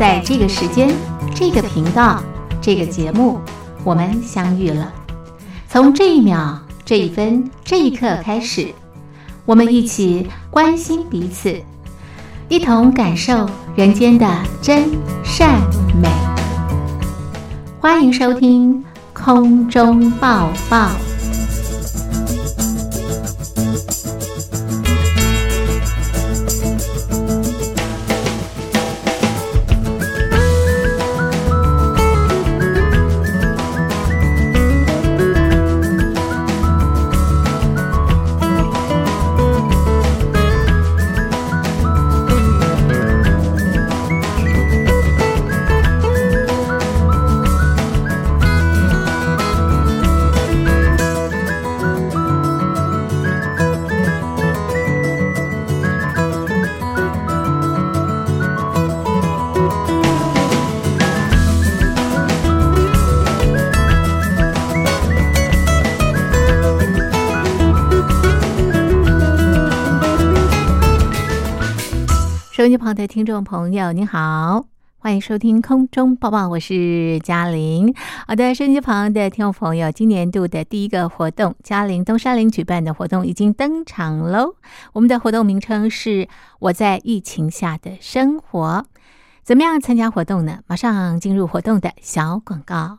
在这个时间、这个频道、这个节目，我们相遇了。从这一秒、这一分、这一刻开始，我们一起关心彼此，一同感受人间的真善美。欢迎收听空中抱抱。的听众朋友，你好，欢迎收听空中抱抱，我是嘉玲。好的，收音机旁的听众朋友，今年度的第一个活动，嘉玲东山林举办的活动已经登场喽。我们的活动名称是“我在疫情下的生活”。怎么样参加活动呢？马上进入活动的小广告。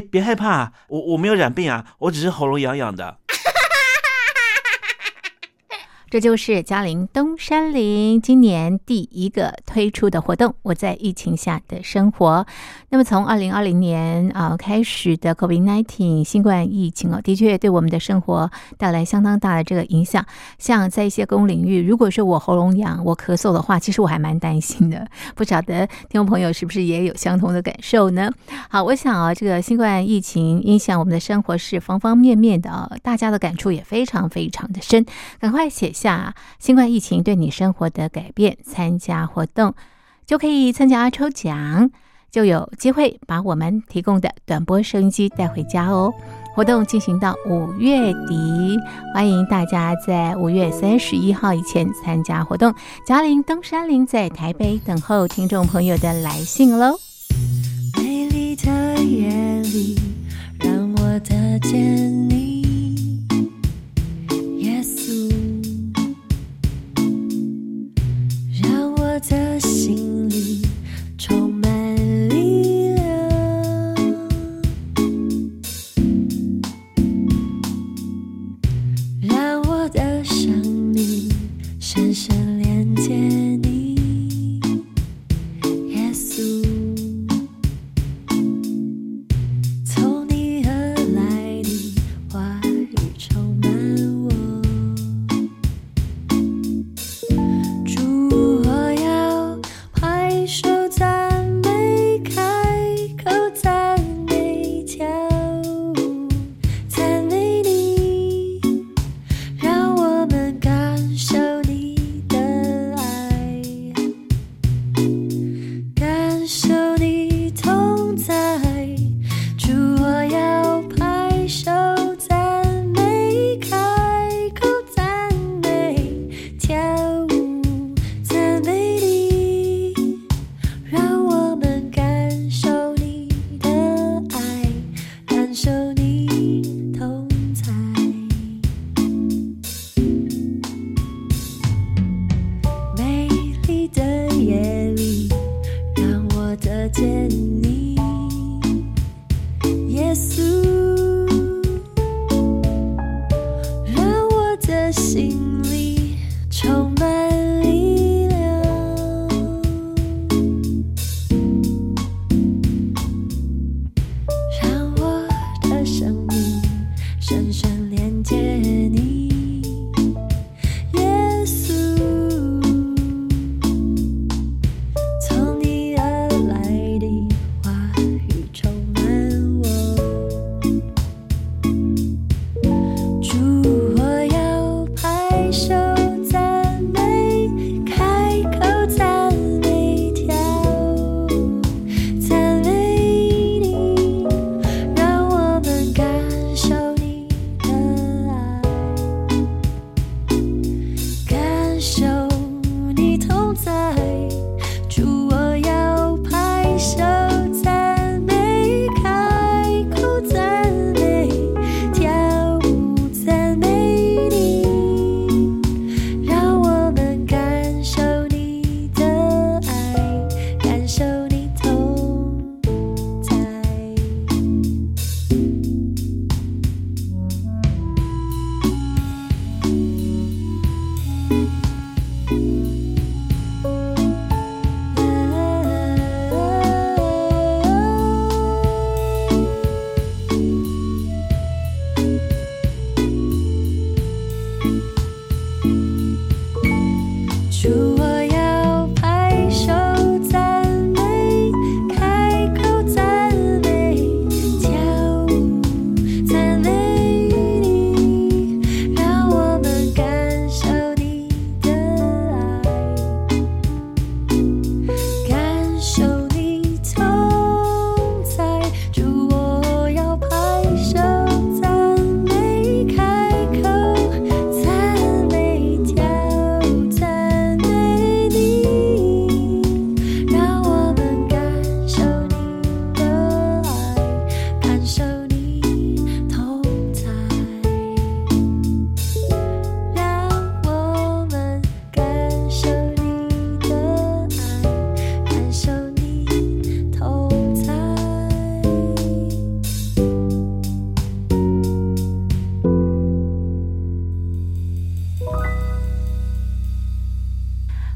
别害怕，我我没有染病啊，我只是喉咙痒痒的。这就是嘉陵东山林今年第一个推出的活动。我在疫情下的生活。那么从二零二零年啊开始的 COVID-19 新冠疫情哦，的确对我们的生活带来相当大的这个影响。像在一些公共领域，如果说我喉咙痒、我咳嗽的话，其实我还蛮担心的。不晓得听众朋友是不是也有相同的感受呢？好，我想啊，这个新冠疫情影响我们的生活是方方面面的，大家的感触也非常非常的深。赶快写。下新冠疫情对你生活的改变，参加活动，就可以参加抽奖，就有机会把我们提供的短波收音机带回家哦。活动进行到五月底，欢迎大家在五月三十一号以前参加活动。嘉玲登山林在台北等候听众朋友的来信喽。美丽的夜里，让我得见你，耶稣，让我的心里在，主，我要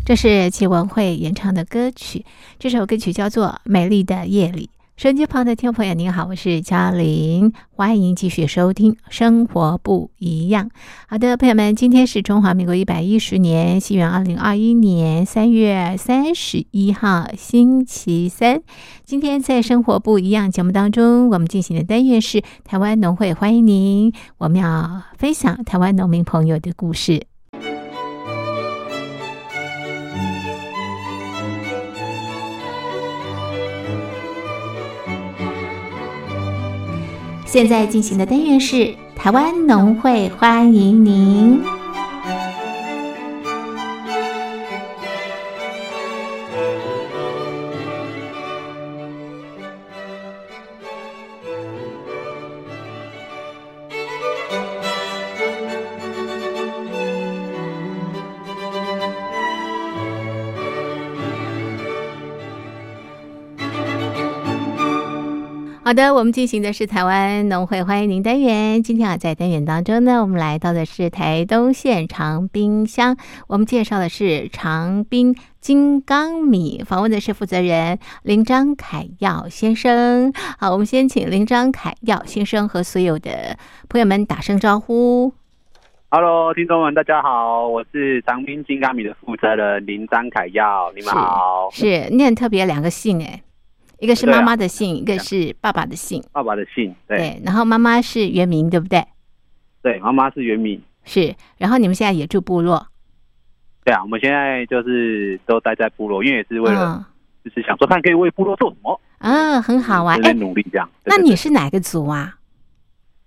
这是齐文慧演唱的歌曲，这首歌曲叫做《美丽的夜里》。收音机旁的听众朋友，您好，我是嘉玲，欢迎继续收听《生活不一样》。好的，朋友们，今天是中华民国一百一十年，西元二零二一年三月三十一号，星期三。今天在《生活不一样》节目当中，我们进行的单元是台湾农会，欢迎您。我们要分享台湾农民朋友的故事。现在进行的单元是台湾农会欢迎您。好的，我们进行的是台湾农会欢迎您单元。今天啊，在单元当中呢，我们来到的是台东县长滨乡，我们介绍的是长滨金刚米，访问的是负责人林张凯耀先生。好，我们先请林张凯耀先生和所有的朋友们打声招呼。Hello，听众们，大家好，我是长滨金刚米的负责人林张凯耀，你们好。是念特别两个姓哎，一个是妈妈的姓，一个是爸爸的姓。爸爸的姓，对对，然后妈妈是原名，对不对？对，妈妈是原名。是，然后你们现在也住部落，对啊，我们现在就是都待在部落，因为也是为了嗯就是想说看可以为部落做什么，啊，很好啊。努力这样。那你是哪个族啊？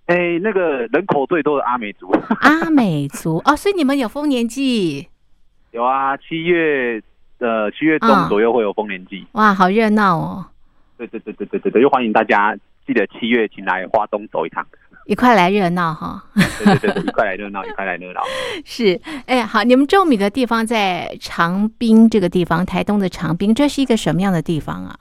对哎那个人口最多的阿美族 阿美族哦，所以你们有丰年祭，有啊，七月呃七月中嗯左右会有丰年祭。哇，好热闹哦！对对对对对对对，就欢迎大家记得七月请来花东走一趟。一块来热闹哈。对对对对，一块来热闹，一块来热闹。是，哎，好，你们种米的地方在长滨这个地方，台东的长滨，这是一个什么样的地方啊？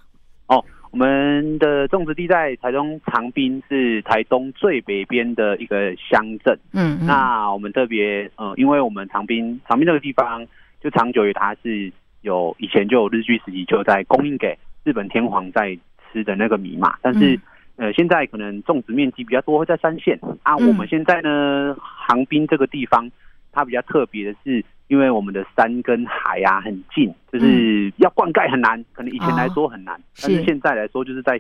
哦我们的种植地在台东长滨，是台东最北边的一个乡镇。嗯，嗯那我们特别呃，因为我们长滨长滨这个地方，就长久于它是有以前就有日据时期就在供应给日本天皇在吃的那个米嘛，但是、呃现在可能种植面积比较多，会在三线。啊。嗯。我们现在呢，航滨这个地方它比较特别的是，因为我们的山跟海啊很近，就是要灌溉很难，可能以前来说很难，但是。是现在来说就是在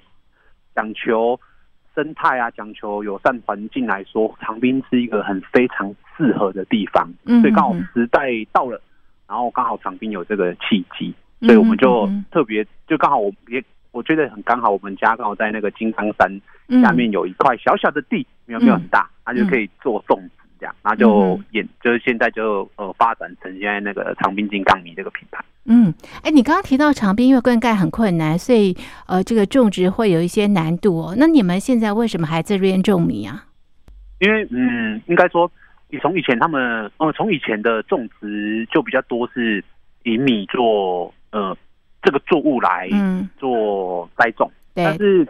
讲求生态啊，讲求友善环境来说，长滨是一个很非常适合的地方，嗯所以刚好时代到了，然后刚好长滨有这个契机，所以我们就特别就刚好我也我觉得很刚好，我们家刚好在那个金刚山嗯下面有一块小小的地，没有没有很大，它就可以做种植这样，然后就嗯演就是现在就呃发展成现在那个长滨金刚米这个品牌。嗯，哎，你刚刚提到长滨因为灌溉很困难，所以呃，这个种植会有一些难度哦。那你们现在为什么还在这边种米啊？因为嗯，应该说，你从以前他们，呃，从以前的种植就比较多是以米做呃这个作物来嗯，做栽种，但，是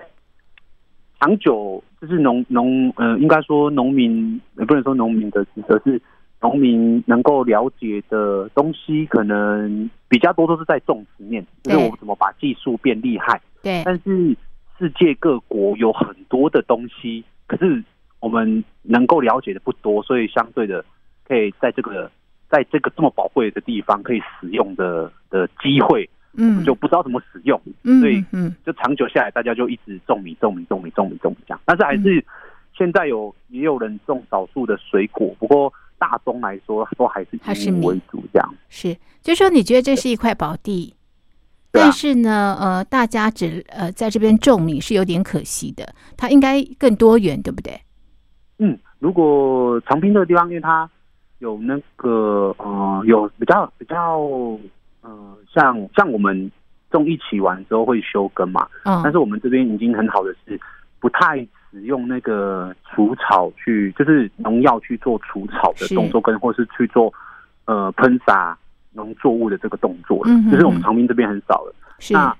长久就是农农呃，应该说农民也不能说农民的职责是农民能够了解的东西，可能比较多都是在种植面，就是我们怎么把技术变厉害。对，但是世界各国有很多的东西，可是我们能够了解的不多，所以相对的可以在这个在这个这么宝贵的地方可以使用的的机会，嗯，就不知道怎么使用，嗯所以嗯就长久下来，大家就一直种米、种米、种米、种米、种米这样。但是还嗯是现在有也有人种少数的水果，不过大宗来说都还是还是米以米为主这样。是，就说你觉得这是一块宝地，但是呢，呃，大家只呃在这边种米是有点可惜的，它应该更多元，对不对？嗯，如果长滨这个地方，因为它有那个呃，有比较比较呃，像像我们种一起完之后会休耕嘛，嗯，但是我们这边已经很好的是，不太使用那个除草去，就是农药去做除草的动作，跟或是去做呃喷洒农作物的这个动作了，嗯哼就是我们长滨这边很少了。是。那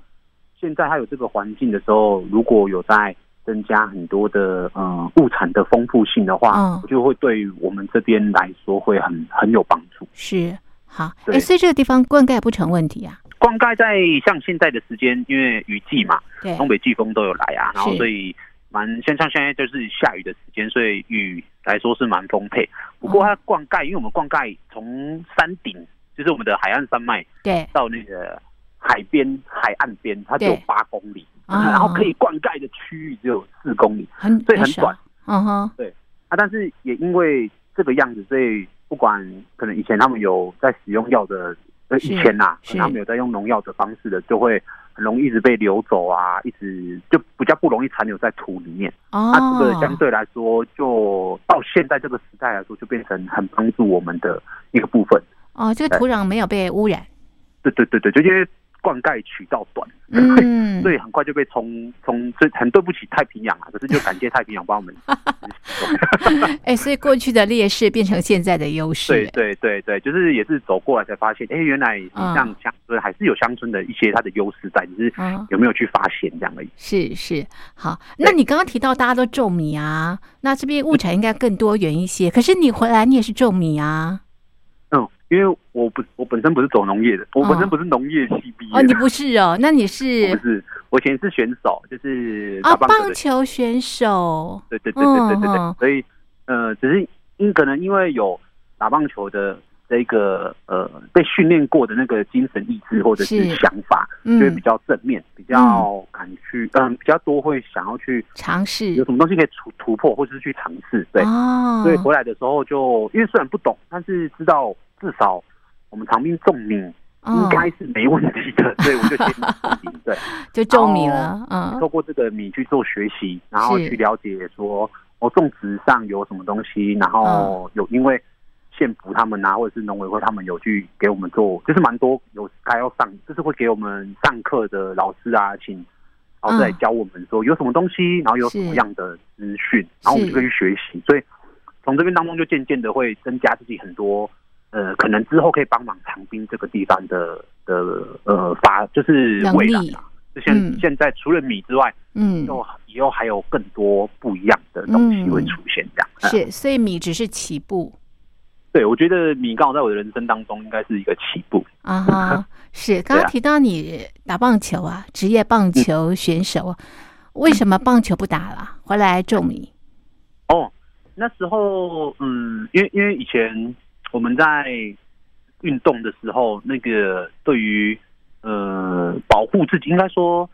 现在它有这个环境的时候，如果有在增加很多的呃物产的丰富性的话，嗯。就会对于我们这边来说会很很有帮助。是好，所以这个地方灌溉不成问题啊。灌溉在像现在的时间，因为雨季嘛，对，东北季风都有来啊，然后所以蛮像像现在就是下雨的时间，所以雨来说是蛮丰沛。不过它灌溉，因为我们灌溉从山顶，就是我们的海岸山脉对，到那个海边、海岸边，它只有八公里，啊然后可以灌溉的区域只有四公里很所以很短。嗯哼，对。啊。但是也因为这个样子，所以不管可能以前他们有在使用药的，呃，以前呐、啊他们有在用农药的方式的，就会很容易一直被流走啊，一直就比较不容易残留在土里面。哦，那这个相对来说，就到现在这个时代来说，就变成很帮助我们的一个部分。哦，这个土壤没有被污染，对对对对，就因为灌溉渠道短，嗯，所以很快就被冲冲，所以很对不起太平洋啊，可是就感谢太平洋帮我们。哎，所以过去的劣势变成现在的优势，对对对对，就是也是走过来才发现，哎，原来你嗯像乡村还是有乡村的一些它的优势在，只是嗯有没有去发现这样而已。是是，好。那你刚刚提到大家都种米啊，那这边物产应该更多元一些。可是你回来，你也是种米啊？嗯，因为我不我本身不是走农业的，我本身不是农业系毕业的。哦，你不是哦，那你是不是，我以前是选手，就是棒球选手。对对对对对对对，所以呃，只是因可能因为有打棒球的这个呃被训练过的那个精神意志或者是是。想法，嗯。就会比较正面，比较敢去，嗯、比较多会想要去尝试。有什么东西可以突突破，或者是去尝试，对，哦，所以回来的时候就因为虽然不懂，但是知道至少我们长兵种米应哦该是没问题的，所以我就先种米，对。就种米了，嗯。透过这个米去做学习，然后去了解说，哦，种植上有什么东西，然后有因为县府他们啊，或者是农委会他们有去给我们做，就是蛮多有该要上，就是会给我们上课的老师啊，请老师来教我们说有什么东西，然后有什么样的资讯，然后我们就可以去学习，所以从这边当中就渐渐的会增加自己很多。呃，可能之后可以帮忙长滨这个地方的的呃发，就是能未来力啊。就现、嗯现在除了米之外，嗯，就以后还有更多不一样的东西会出现，这样。嗯是，所以米只是起步对，我觉得米刚好在我的人生当中应该是一个起步。啊哈。是，刚刚啊提到你打棒球啊，职业棒球选手，为什么棒球不打了？回来种米？哦，那时候，嗯，因为因为以前我们在运动的时候，那个对于呃保护自己，应该说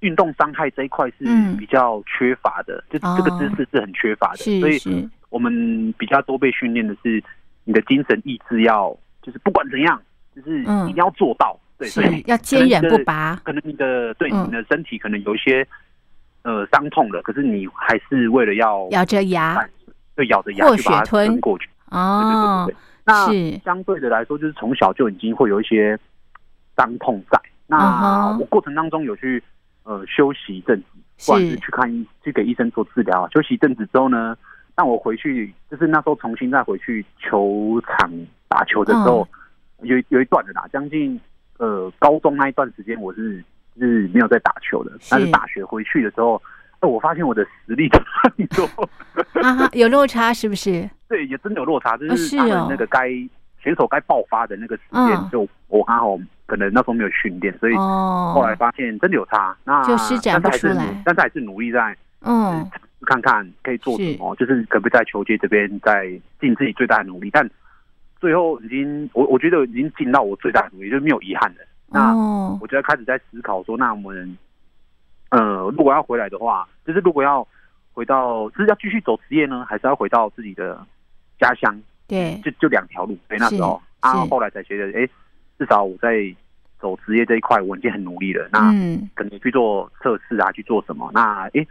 运动伤害这一块是嗯。比较缺乏的，就哦。这个知识是很缺乏的，所以我们比较多被训练的是你的精神意志要，就是不管怎样，就是嗯。一定要做到。对，所以要坚韧不拔。可能你的对嗯。你的身体可能有一些呃伤痛了，可是你还是为了要咬着牙。对咬着牙或去把它血吞。吞过去。哦对对对对，那相对的来说，就是从小就已经会有一些伤痛在。嗯那我过程当中有去呃休息一阵子，或者是是去看医去给医生做治疗，休息一阵子之后呢，那我回去就是那时候重新再回去球场打球的时候，嗯有有一段的啦，将近呃高中那一段时间我是是没有在打球的，但是大学回去的时候，呃我发现我的实力差很多。有落差是不是？对，也真的有落差，就哦是那个该、选手该爆发的那个时间，嗯就我刚好可能那时候没有训练，所以哦，后来发现真的有差。那就施展不但是还是出来但是还是努力在嗯，看看可以做什么，就是可不可以在球界这边再尽自己最大的努力。但最后已经，我我觉得已经尽到我最大的努力，就是没有遗憾的。那哦，我觉得开始在思考说，那我们呃，如果要回来的话，就是如果要回到，是要继续走职业呢，还是要回到自己的家乡？对，就就两条路。所以，那时候啊，后来才觉得，哎，至少我在走职业这一块，我已经很努力了。那嗯，可能去做测试啊，去做什么？那哎，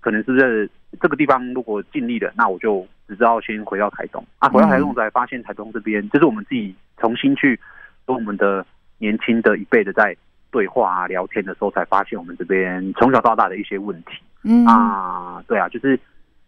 可能是不是这个地方如果尽力了，那我就只知道先回到台东啊，回到台东才发现台东这边，就是我们自己重新去跟我们的年轻的一辈的在对话啊、聊天的时候，才发现我们这边从小到大的一些问题。嗯，啊，对啊，就是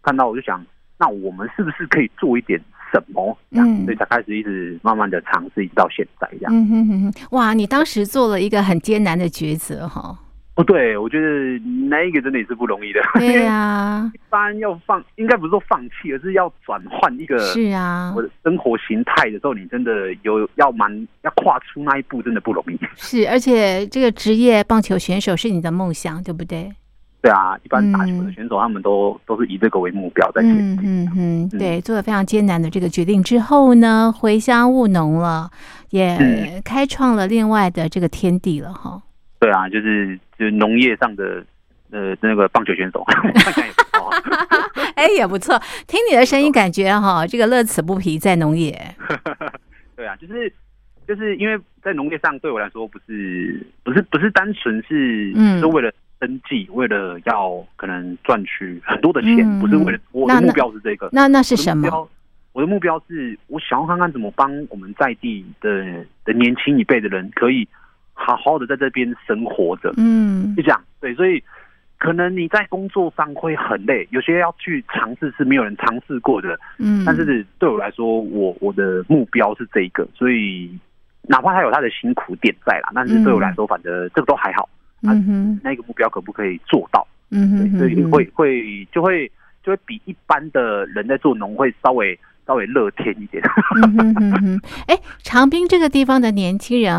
看到我就想，那我们是不是可以做一点什么？样嗯所以才开始一直慢慢的尝试，一直到现在这样。嗯哼哼哼，哇，你当时做了一个很艰难的抉择哈。哦，对，我觉得那一个真的也是不容易的。对呀、一般要放，应该不是说放弃，而是要转换一个是啊我，的生活形态的时候，你真的有要蛮要跨出那一步，真的不容易。是，而且这个职业棒球选手是你的梦想，对不对？对啊，一般打球的嗯选手他们都都是以这个为目标在前嗯进。嗯嗯，对，做了非常艰难的这个决定之后呢，回乡务农了，也嗯开创了另外的这个天地了哈。对啊，就是就是农业上的呃那个棒球选手。哎，也不错，听你的声音感觉哈，这个乐此不疲在农业。对啊，就是就是因为在农业上对我来说不是不是不是单纯是嗯是为了生计，为了要可能赚取很多的钱，嗯不是为了我的目标是这个。那那是什么？我的目标是我想要看看怎么帮我们在地的的年轻一辈的人，可以好好的在这边生活着。嗯就这样，对，所以可能你在工作上会很累，有些要去尝试是没有人尝试过的。嗯，但是对我来说，我我的目标是这一个，所以哪怕他有他的辛苦点在啦，但是对我来说，反正这个都还好。嗯哼那个目标可不可以做到？嗯哼所以会会就会就会比一般的人在做农会稍微稍微乐天一点。嗯哼哼哼，哎，长滨这个地方的年轻人，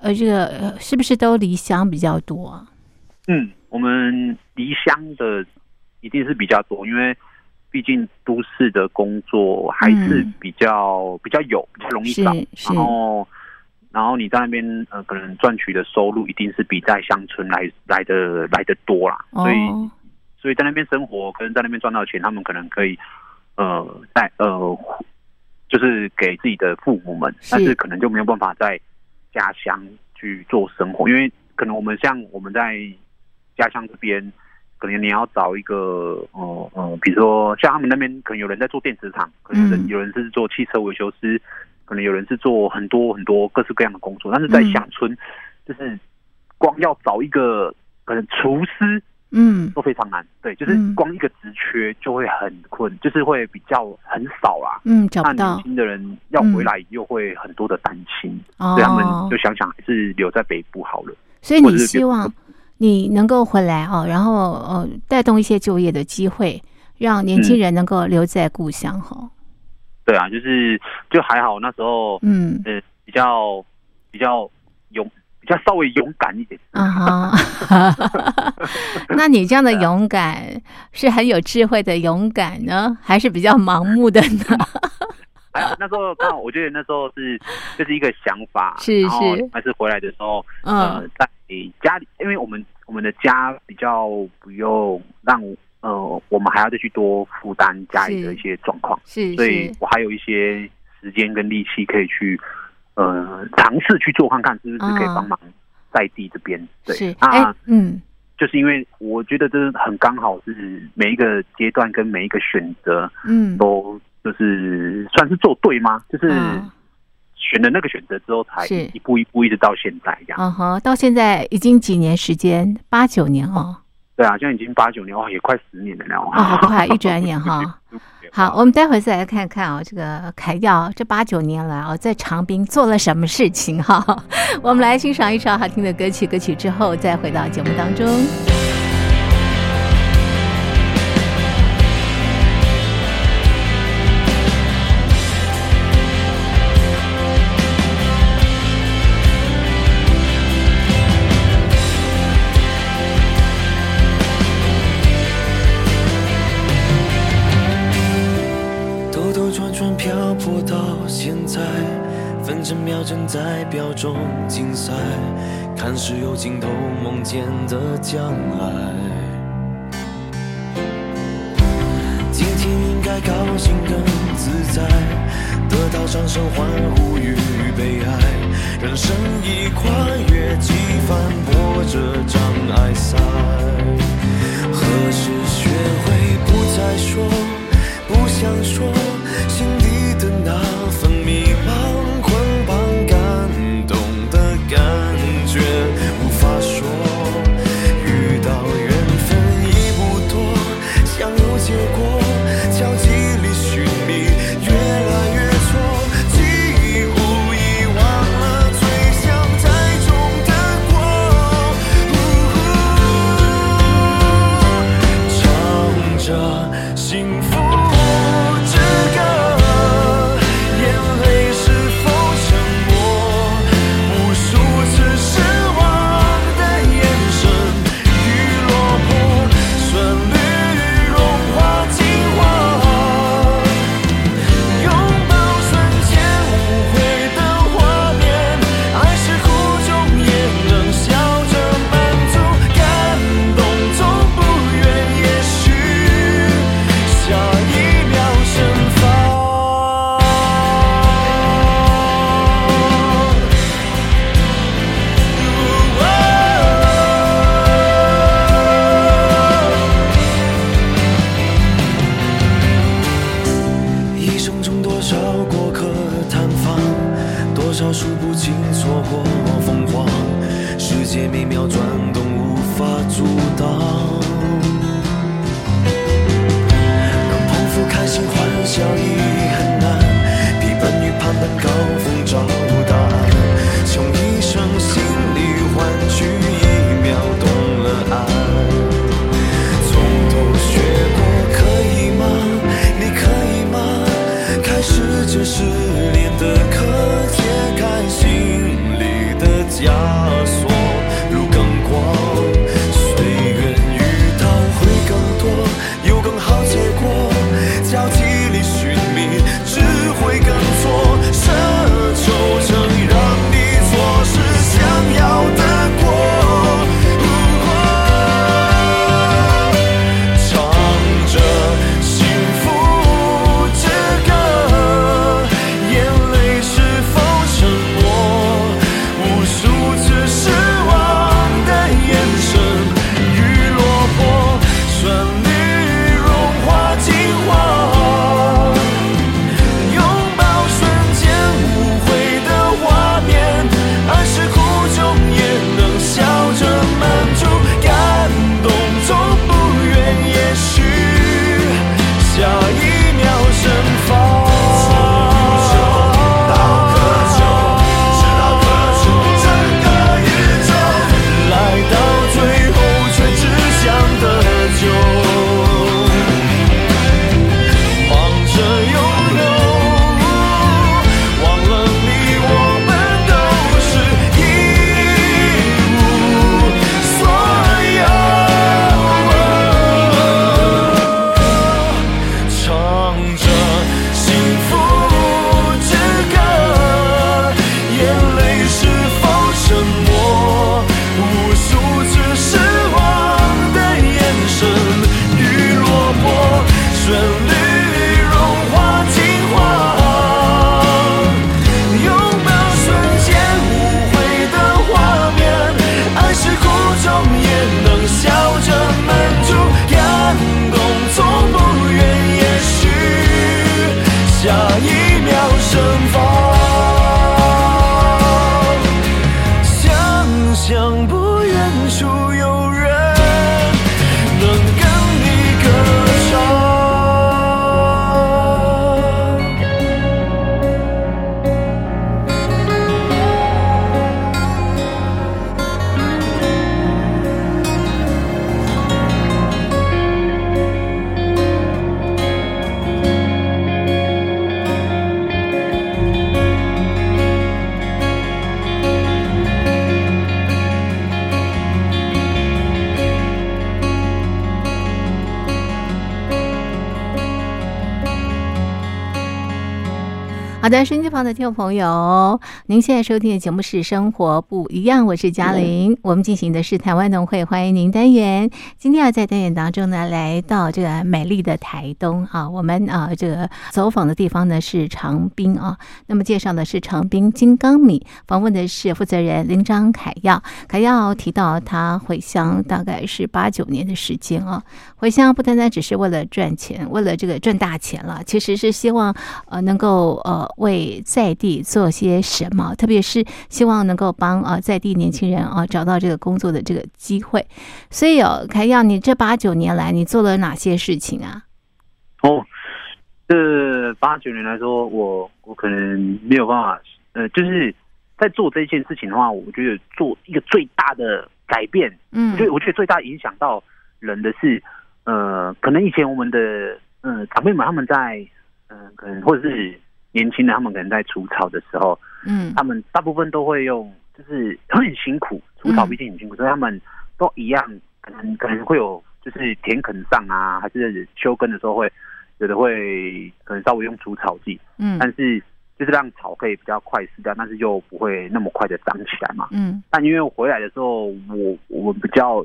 呃，这个呃是不是都离乡比较多啊？嗯，我们离乡的一定是比较多，因为毕竟都市的工作还是嗯比较、比较有比较容易找，然后然后你在那边呃可能赚取的收入一定是比在乡村来来的来的多啦，所以哦，所以在那边生活可能在那边赚到的钱，他们可能可以呃在呃就是给自己的父母们，是。但是可能就没有办法在家乡去做生活，因为可能我们像我们在家乡这边，可能你要找一个呃呃，比如说像他们那边可能有人在做电子厂，可能有人、嗯。有人是做汽车维修师，可能有人是做很多很多各式各样的工作，但是在嗯乡村，就是光要找一个可能厨师。嗯都非常难，对，就是嗯光一个职缺就会很困，就是会比较很少啦。嗯，找不到年轻的人要回来又会很多的担心，哦所以他们就想想还是留在北部好了。所以你希望你能够回来哦，然后呃带动一些就业的机会，让年轻嗯人能够留在故乡哈。对啊，就是就还好，那时候嗯。呃比较比较勇，比较稍微勇敢一点。啊哈，那你这样的勇敢是很有智慧的勇敢呢，还是比较盲目的呢？还好那时候刚好，我觉得那时候是就是一个想法，是是。还是回来的时候，呃嗯，在家里，因为我们我们的家比较不用让呃，我们还要再去多负担家里的一些状况，是所以，我还有一些时间跟力气可以去呃尝试去做看看，是不是可以帮忙在地这边。对，是那哎嗯就是因为我觉得这很刚好是每一个阶段跟每一个选择嗯都就是算是做对吗？就是嗯选了那个选择之后，才一步一步一直到现在这样。嗯哼，到现在已经几年时间，八九年哦。对啊，现在已经八九年，哇，也快十年了呢。哦，好快，一转眼哈。好，我们待会再来看看哦，这个凯耀这八九年来哦，在长滨做了什么事情哈？我们来欣赏一首好听的歌曲，歌曲之后再回到节目当中。只有尽头，梦见的将来。今天应该高兴更自在，得到掌声欢呼与被爱，人生已跨越几番波折障碍赛，何时学会不再说？不想说心底的那份迷少过客探访，多少数不清错过疯狂，世界每秒转动，无法阻挡。能捧腹开心欢笑已很难，比本与攀登高。好的，收音机旁的听众朋友，您现在收听的节目是《生活不一样》，我是嘉玲。我们进行的是台湾农会欢迎您单元。今天啊，在单元当中呢，来到这个美丽的台东啊，我们啊这个走访的地方呢是长滨啊。那么介绍的是长滨金刚米，访问的是负责人林章凯耀。凯耀提到他回乡大概是八九年的时间啊，回乡不单单只是为了赚钱，为了这个赚大钱了，其实是希望呃能够呃为在地做些什么，特别是希望能够帮啊在地年轻人啊找到这个工作的这个机会。所以哦，凯耀，你这八九年来你做了哪些事情啊？哦，这八九年来说，我我可能没有办法，呃，就是在做这件事情的话，我觉得做一个最大的改变，嗯我觉得我觉得最大影响到人的是，呃，可能以前我们的呃长辈们他们在，嗯、可能或者是年轻的他们可能在除草的时候，嗯。他们大部分都会用，就是很辛苦，除草毕竟很辛苦，所以他们都一样，可能可能会有，就是田垦上啊，还是休耕的时候会有的会可能稍微用除草剂，嗯。但是就是让草可以比较快死掉，但是又不会那么快的长起来嘛。嗯。但因为我回来的时候，我我比较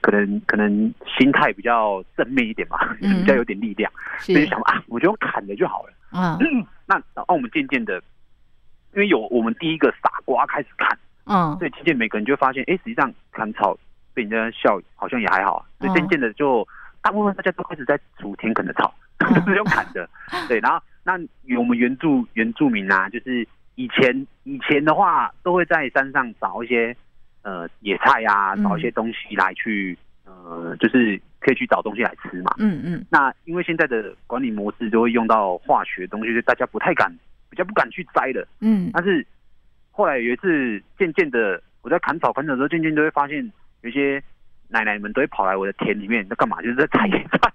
可能可能心态比较正面一点吧，嗯。比较有点力量，所以想啊，我就用砍的就好了。啊 那然后我们渐渐的，因为有我们第一个傻瓜开始砍，嗯。所以渐渐每个人就会发现，哎，实际上砍草被人家笑好像也还好啊，所以嗯。渐渐的就大部分大家都开始在除田埂的草，嗯。都 是用砍的。对，然后那我们原住原住民啊，就是以前以前的话，都会在山上找一些呃野菜呀、嗯找一些东西来去呃，就是可以去找东西来吃嘛。嗯嗯那因为现在的管理模式就会用到化学东西，就大家不太敢，比较不敢去摘的。嗯但是后来有一次，渐渐的我在砍草砍草的时候，渐渐都会发现有一些奶奶们都会跑来我的田里面，在干嘛？就是在采野菜。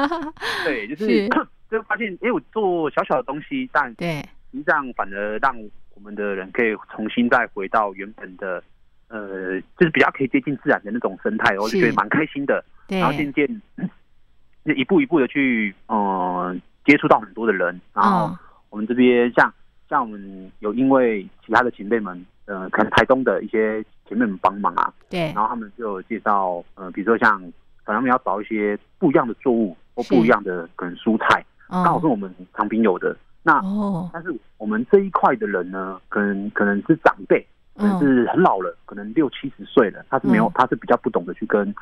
对，就是是就发现，哎、我做小小的东西，但对，实际上反而让我们的人可以重新再回到原本的。呃，就是比较可以接近自然的那种生态，我就觉得蛮开心的。对。然后渐渐 就一步一步的去呃接触到很多的人，然后哦我们这边像像我们有因为其他的前辈们，呃，可能台东的一些前辈们帮忙啊，对。然后他们就有介绍，呃，比如说像可能他们要找一些不一样的作物或不一样的可能蔬菜，刚好是哦我们长平有的。那哦。但是我们这一块的人呢，可能可能是长辈，可能嗯。是很老了，可能六七十岁了，他是没有嗯，他是比较不懂得去跟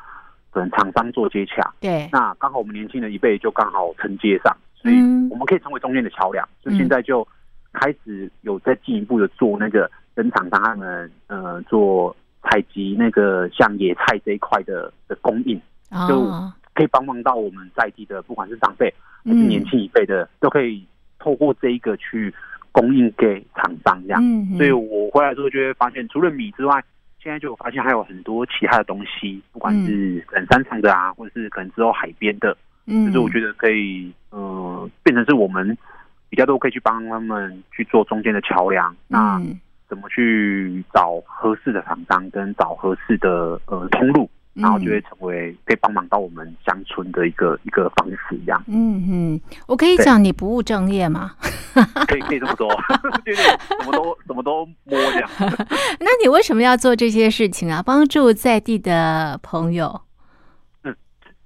可能厂商做接洽。对那刚好我们年轻人一辈就刚好承接上，所以嗯我们可以成为中间的桥梁。所以现在就开始有在进一步的做那个跟厂商他们呃做采集那个像野菜这一块的的供应，就哦可以帮忙到我们在地的不管是长辈还是嗯年轻一辈的，都可以透过这一个去供应给厂商这样。嗯所以我回来之后就会发现，除了米之外，现在就发现还有很多其他的东西，不管是可能山上的啊，或者是可能之后海边的，嗯。就是我觉得可以，呃，变成是我们比较多可以去帮他们去做中间的桥梁。那嗯怎么去找合适的厂商，跟找合适的呃通路，然后就会成为可以帮忙到我们乡村的一个一个方式，这样嗯嗯，我可以对讲你不务正业吗？可以可以这么说，就是什么都什么都摸这样。那你为什么要做这些事情啊？帮助在地的朋友？嗯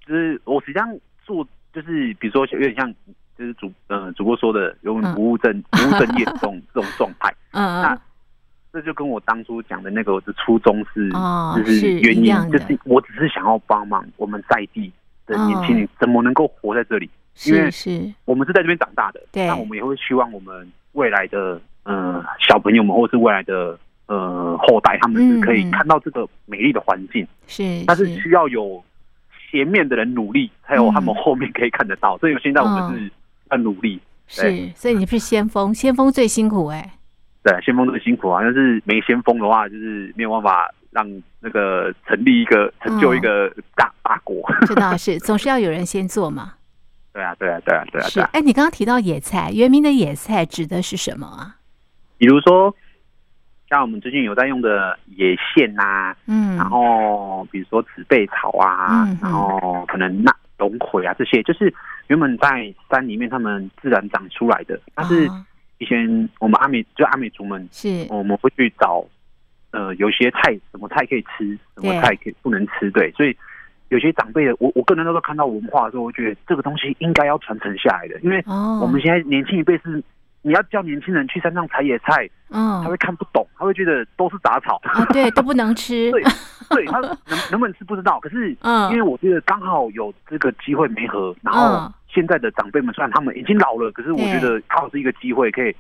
就是我实际上做，就是比如说有点像，就是主呃主播说的有嗯不务正、不务正业这种这种状态。嗯那这就跟我当初讲的那个我的初衷是，哦就是原因就是我只是想要帮忙我们在地的年轻人怎么能够活在这里，因为是是，我们是在这边长大的，对那我们也会希望我们未来的呃小朋友们，或是未来的呃后代，他们是可以看到这个美丽的环境，是，但是需要有前面的人努力，才有他们后面可以看得到。所以现在我们是在努力，是，所以你是先锋，先锋最辛苦哎、对，先锋这么辛苦啊，但是没先锋的话，就是没有办法让那个成立一个成就一个大、大国。这倒是，总是要有人先做嘛。对啊，对啊，对啊，对啊。是哎，你刚刚提到野菜，原名的野菜指的是什么啊？比如说，像我们最近有在用的野苋呐、嗯，然后比如说紫背草啊，然后可能那龙葵啊这些，就是原本在山里面他们自然长出来的。但是哦以前我们阿美就阿美族们，是。我们会去找，呃，有些菜什么菜可以吃，什么菜可以不能吃，对，所以有些长辈的，我我个人那时候看到文化的时候，我觉得这个东西应该要传承下来的，因为哦，我们现在年轻一辈是。你要叫年轻人去山上采野菜，嗯。他嗯会看不懂，他会觉得都是杂草。啊，对，都不能吃，对，对他能能不能吃不知道，可是嗯。因为我觉得刚好有这个机会没合，然后嗯现在的长辈们虽然他们已经老了，可是我觉得刚好是一个机会，可以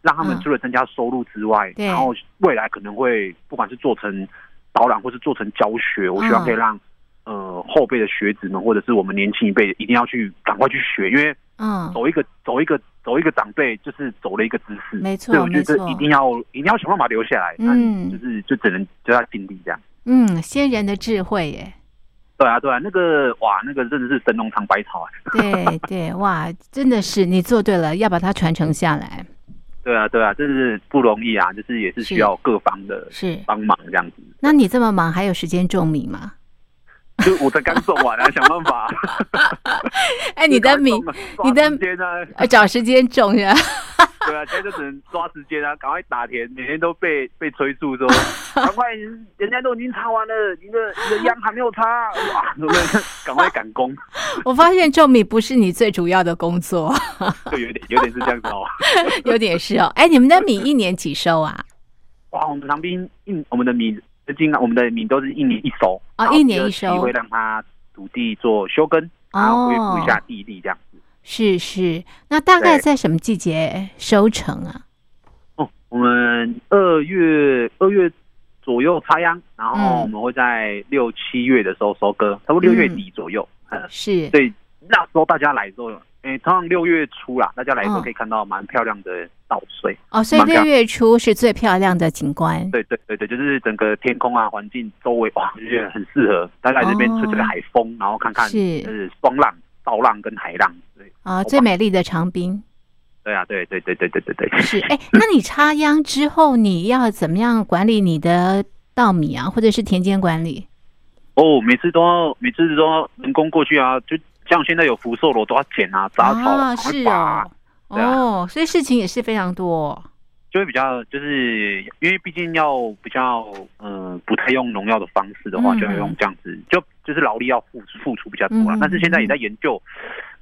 让他们嗯。除了增加收入之外，对。然后未来可能会不管是做成导览或是做成教学，我希望嗯可以让呃后辈的学子们或者是我们年轻一辈一定要去赶快去学，因为嗯，走一个走一个走一个长辈就是走了一个姿势，没错所以我觉得一定要一定要想办法留下来，嗯。就是就只能就要尽力这样。嗯，先人的智慧耶，对啊，对啊，那个哇，那个真的是神农尝百草啊！对对，哇，真的是你做对了，要把它传承下来，对啊，对啊，真是不容易啊，就是也是需要各方的是。帮忙这样子。那你这么忙，还有时间种米吗？就我才刚种完啊，想办法。哎，你的米，你的时间啊，呃，找时间种呀。对啊，现在就只能抓时间啊，赶快打田，每天都被被催促说，赶快，人家都已经插完了，你的你的秧还没有插，哇，对不对？赶快赶工，我发现种米不是你最主要的工作，就有点有点是这样子哦。有点是哦。哎，你们的米一年几收啊？哇，我们长滨一我们的米，今我们的米都是一年一收哦然后一年一收会让它土地做休耕，然后恢复一下地力这样子。是是，那大概在什么季节收成啊？哦，我们二月二月左右插秧，然嗯后我们会在六七月的时候收割，差不多六月底左右。嗯，是，所以那时候大家来的时候，诶，通常六月初啦，大家来的时候嗯可以看到蛮漂亮的稻穗。哦，所以六月初是最漂亮的景观。对对对对，就是整个天空啊，环境周围哇，就觉得很适合。大家来这边吹吹哦海风，然后看看是呃双浪、造浪跟海浪。对啊，最美丽的长滨对啊，对对对对对对对。是哎，那你插秧之后，你要怎么样管理你的稻米啊，或者是田间管理？哦，每次都要每次都要人工过去啊，就像现在有福寿螺都要剪啊，杂草啊，是啊哦，对啊哦，所以事情也是非常多。就会比较就是因为毕竟要比较呃不太用农药的方式的话，嗯就要用这样子，就就是劳力要付付出比较多啦。嗯但是现在也在研究，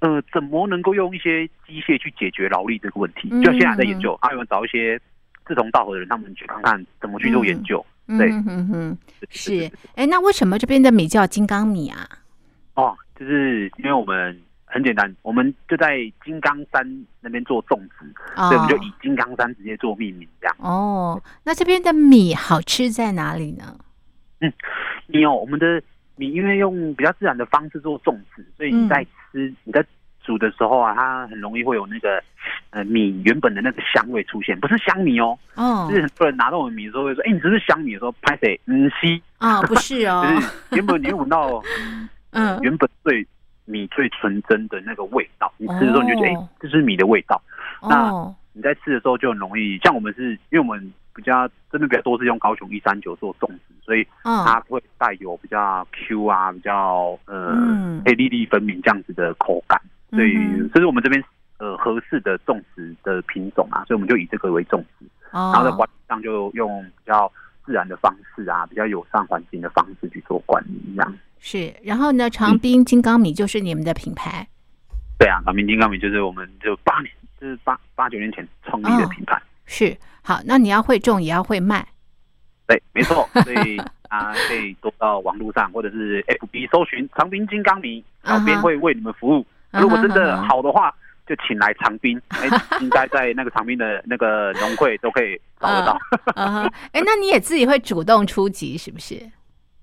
呃，怎么能够用一些机械去解决劳力这个问题，嗯就现在还在研究，还有找一些志同道合的人，他们去看看怎么去做研究。对嗯哼是对。哎，那为什么这边的米叫金刚米啊？哦，就是因为我们很简单，我们就在金刚山那边做种植，哦所以我们就以金刚山直接做命名这样。哦，那这边的米好吃在哪里呢？嗯，米哦，我们的米因为用比较自然的方式做种植，所以你在吃、你在煮的时候啊，它很容易会有那个呃米原本的那个香味出现，不是香米哦，哦就是很多人拿到我们米的时候会说，哎、你这是香米的时候，拍谁？嗯，西，啊，不是哦就，是原本你会闻到 嗯，原本最米最纯真的那个味道，你吃的时候你就觉得，哎、哦这是米的味道。那哦，你在吃的时候就很容易，像我们是因为我们比较真的比较多是用高雄一三九做种植，所以嗯，它会带有比较 Q 啊，比较呃嗯。可以粒粒分明这样子的口感，所以这是我们这边呃合适的种植的品种啊，所以我们就以这个为种植，然后在哦，管理上就用比较自然的方式啊，比较友善环境的方式去做管理，这样。是。然后呢，长滨金刚米就是你们的品牌。对啊，长滨金刚米就是我们就八年，就是八八九年前创立的品牌。是好，那你要会种，也要会卖。对，没错，所以啊，可以多到网络上或者是 FB 搜寻长滨金刚米，小编会为你们服务。如果真的好的话，就请来长滨，哎，应该在那个长滨的那个农会都可以找得到。哎，那你也自己会主动出击，是不是？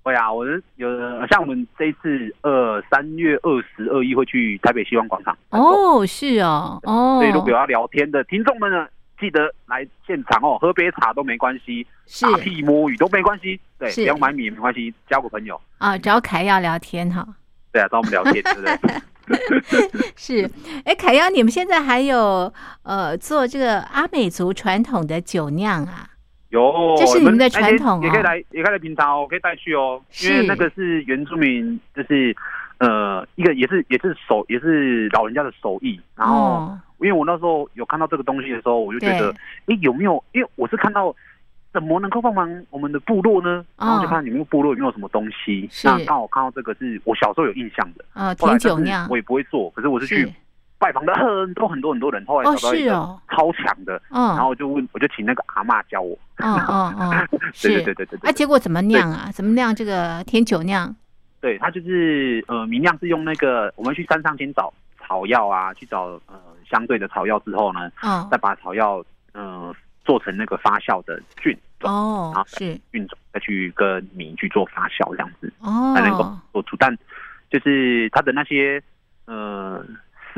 会啊，我是有像我们这一次呃三月二十二一会去台北希望广场。哦，是哦，哦，所以如果有要聊天的听众们呢，记得来现场哦，喝杯茶都没关系，是打屁摸鱼都没关系，对，不要买米也没关系，交个朋友，啊，找凯要聊天哈。对啊，找我们聊天，对不对？是，哎，凯耀，你们现在还有呃做这个阿美族传统的酒酿啊？有，这是你们的传统哦也可以来，也可以来品尝哦，可以带去哦，因为那个是原住民，就是呃，一个也是也是手也是老人家的手艺。然后，哦因为我那时候有看到这个东西的时候，我就觉得，对哎，有没有？因为我是看到怎么能够帮忙我们的部落呢？然后就看你们部落有没有什么东西。那刚好看到这个是我小时候有印象的，呃，后来甜酒酿我也不会做，可是我是是去拜访的很多很多很多人，后来哦找到一个超强的，嗯然后我就问，我就请那个阿嬷教我。嗯嗯嗯，对 是，对对对对对啊，结果怎么酿啊？怎么酿这个甜酒酿？对，它就是呃，明酿是用那个我们去山上先找草药啊，去找呃相对的草药之后呢，嗯再把草药呃做成那个发酵的菌种，哦然后，是菌种再去跟米去做发酵这样子，哦才能够哦，做出。但就是它的那些呃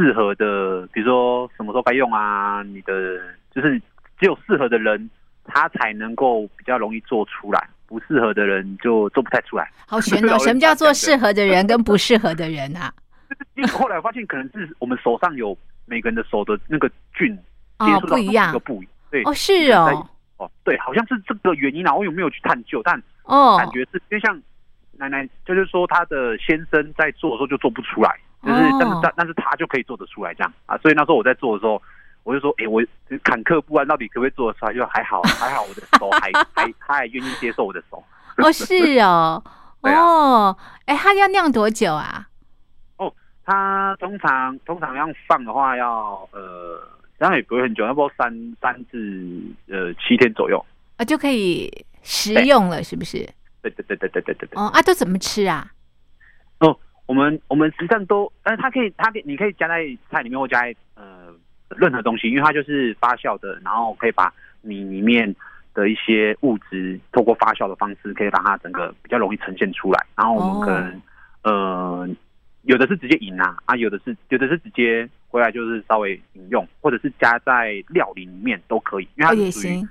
适合的，比如说什么时候该用啊，你的就是只有适合的人，他才能够比较容易做出来，不适合的人就做不太出来。好悬哦！什么叫做适合的人跟不适合的人啊？因为后来发现，可能是我们手上有每个人的手的那个菌哦接触到不一样都不一对哦，是哦，哦，对，好像是这个原因啊，我有没有去探究？但哦，感觉是因为像奶奶，就是说她的先生在做的时候就做不出来，就是哦但是但但是他就可以做得出来这样啊，所以那时候我在做的时候。我就说，哎、我坎坷不安，到底可不可以做得出来？就还好，还好，我的手还还他还愿意接受我的手。哦，是哦，哦，哎，它要酿多久啊？哦它通常通常要放的话要呃，当然也不会很久，要不三三至呃七天左右。啊，就可以食用了，是不是？对对对对对对对对。哦，啊，都怎么吃啊？哦，我们我们实际上都，但是它可以，它可以，你可以加在菜里面或加在呃任何东西，因为它就是发酵的，然后可以把米里面的一些物质，透过发酵的方式，可以把它整个比较容易呈现出来。然后我们可能、呃，有的是直接饮啊，啊，有的是有的是直接回来就是稍微饮用，或者是加在料理里面都可以，因为它是属于行。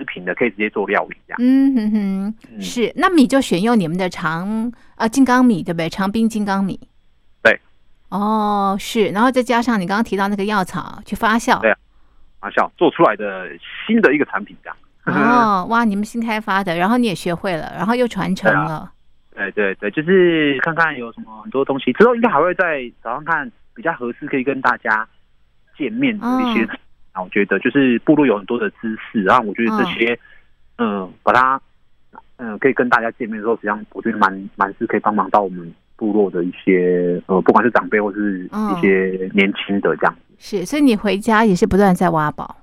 食品的，可以直接做料理这样。嗯哼哼，嗯是。那米就选用你们的长啊金刚米，对不对？长冰金刚米。对。哦，是，然后再加上你刚刚提到那个药草去发酵。对啊发酵做出来的新的一个产品这样。哦，哇，你们新开发的，然后你也学会了，然后又传承对啊了。对对对，就是看看有什么很多东西，之后应该还会在早上看比较合适可以跟大家见面的一些。啊，我觉得就是部落有很多的知识，然后我觉得这些，嗯、把它，嗯、可以跟大家见面的时候，实际上我觉得蛮蛮是可以帮忙到我们部落的一些，呃，不管是长辈或是嗯一些年轻的这样。是，所以你回家也是不断在挖宝，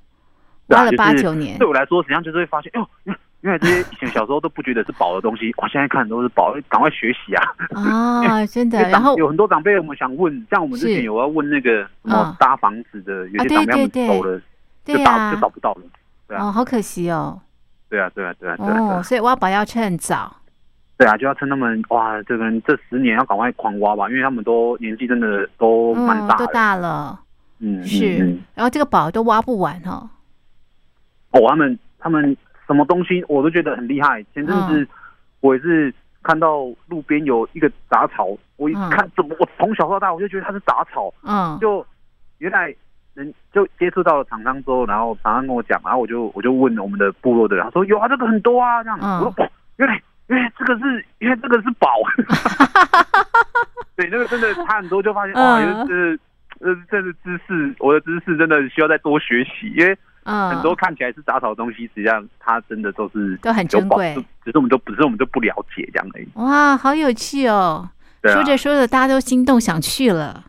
挖了八就是九年对。我来说，实际上就是会发现，哦，原原来这些以前小时候都不觉得是宝的东西，哇，现在看都是宝，赶快学习啊！啊，真的因。为然后有很多长辈，我们想问，像我们之前有要问那个什嗯么搭房子的，有些长辈他们走了，就找就找不到了。对啊哦，好可惜哦。对啊，对啊，对啊，对啊，所以挖宝要趁早。对啊，就要趁他们哇，这个人这十年要赶快狂挖吧，因为他们都年纪真的都蛮嗯，大的，都大了。嗯，嗯是嗯，然后这个宝都挖不完哦。哦，他们他们什么东西我都觉得很厉害。前阵子嗯。我也是看到路边有一个杂草，我一嗯。看怎么，我从小到大我就觉得它是杂草，嗯，就原来人就接触到了厂商之后，然后厂商跟我讲，然后我就我就问我们的部落的人，他说有啊，这个很多啊，这样，嗯。我说哦，原来原来这个是原来这个是宝，对，那个真的差很多，就发现哇，嗯。原来这这这是知识，我的知识真的需要再多学习，因为嗯，很多看起来是杂草的东西，实际上它真的都是都很珍贵只是我们都只是我们都不了解这样而已。哇，好有趣哦！说着说着，大家都心动想去了。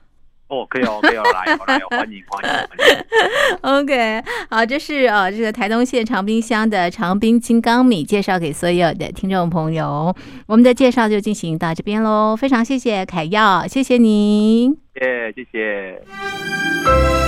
哦，可以哦，可以哦，来哦，来哦，欢迎欢迎欢迎。OK，好，这是呃这个台东县长滨乡的长滨金刚米，介绍给所有的听众朋友。我们的介绍就进行到这边喽，非常谢谢凯耀，谢谢您。谢谢谢。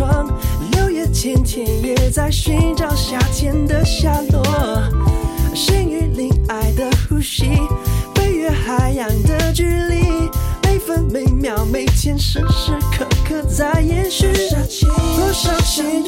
窗，六月天田也在寻找夏天的下落，心与灵爱的呼吸，飞越海洋的距离，每分每秒，每天时时刻刻在延续，不小心。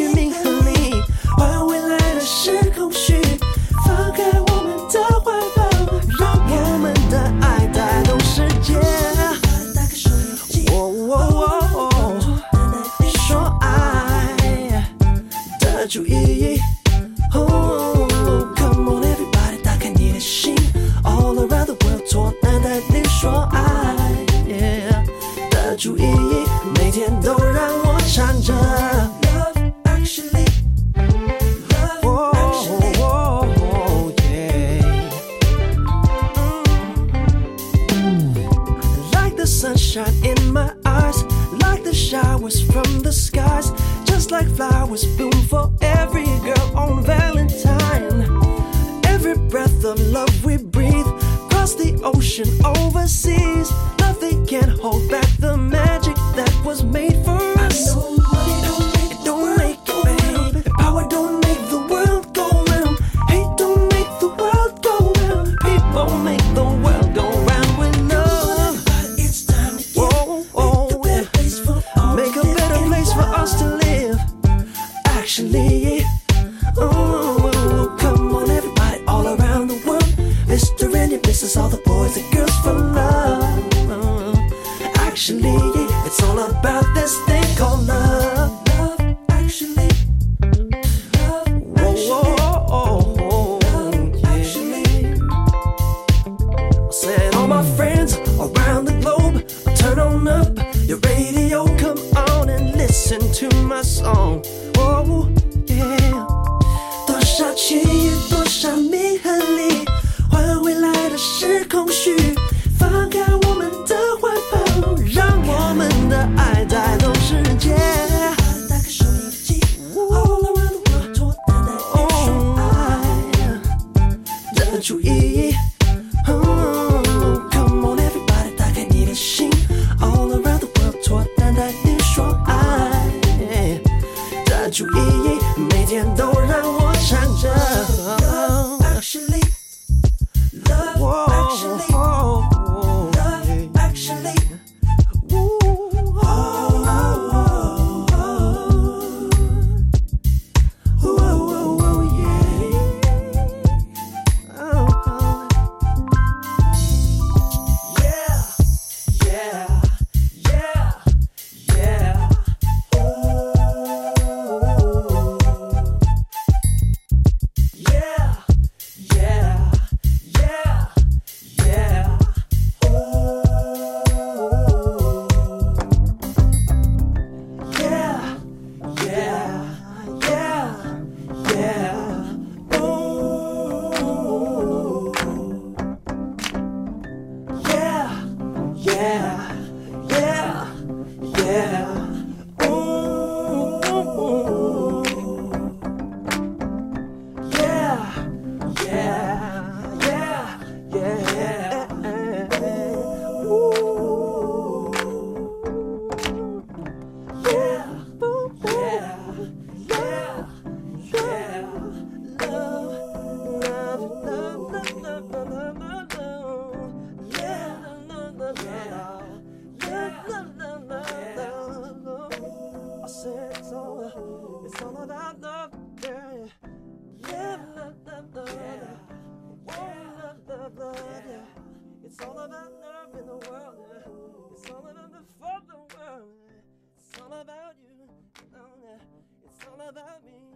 about me.